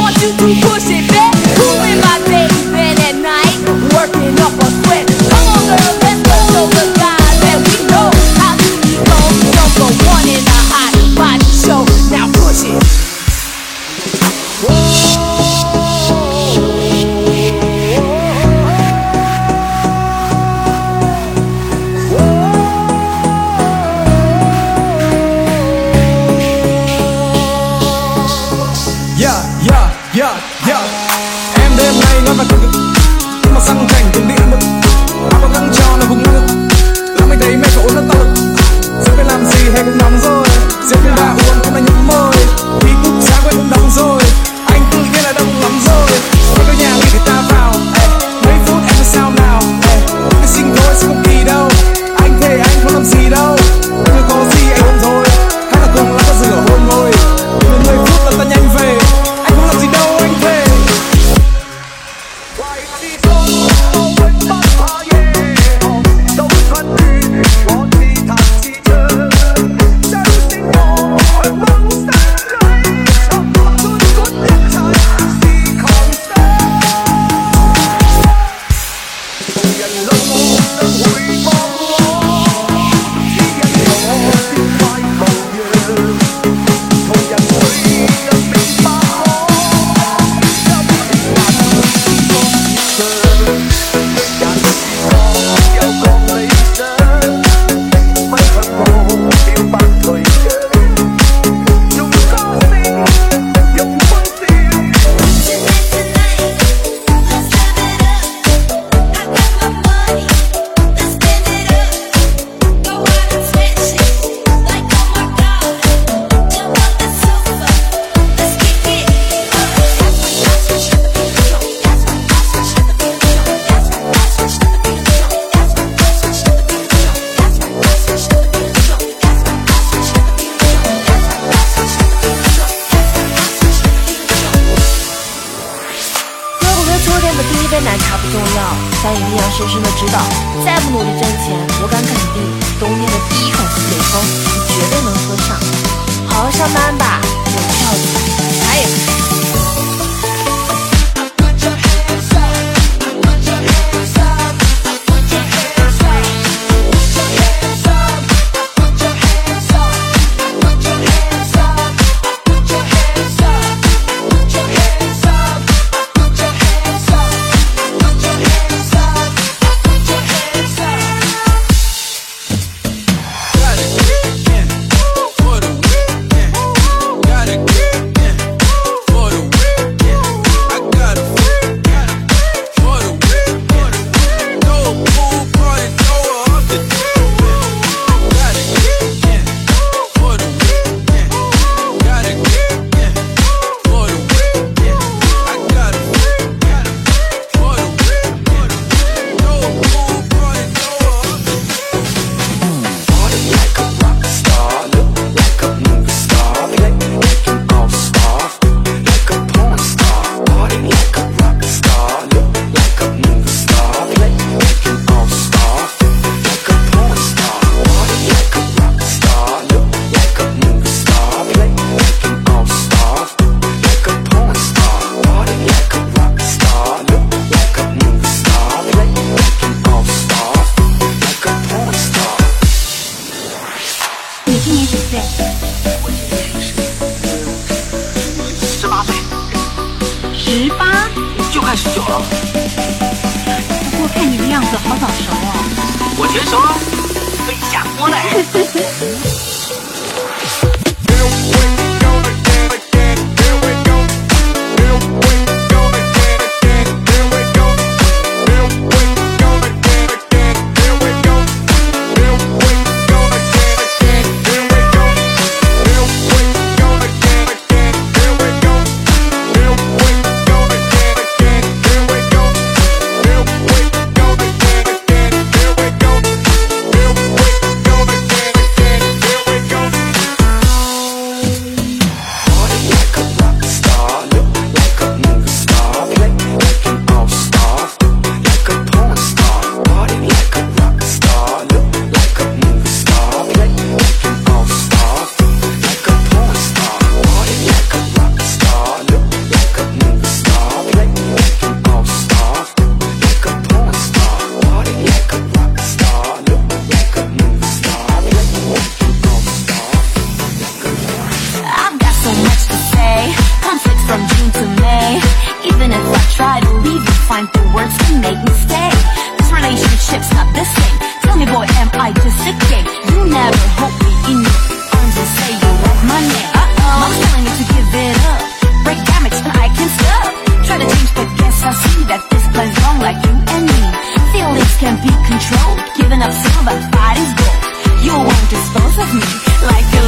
what you do. yeah. em đêm nay ngon và cực nhưng mà sang cảnh cũng đi ăn mực áo còn căng tròn là vùng nước. Làm thấy mẹ cậu nó to. Lực sẽ phải làm gì hay nóng rồi. Sẽ phải bà uống cũng là những môi. 人路能回望。重要但一定要深深的知道再不努力赚钱我敢肯定冬天的第一口西北风你绝对能喝上。好好上班吧有票子啥也不是十八。就快十九了。不过看你的样子好早熟哦我全熟了。可以下锅了 try to leave you find the words to make me stay. This relationship's not the same. Tell me boy, am I just a game? You never hold me in your arms and say you want my name. Uh-oh. I'm telling you to give it up. Break damage and I can stop. Try to change but guess. I see that this plays wrong like you and me. Feelings can't be controlled. Giving up some of but body's gold. You won't dispose of me like a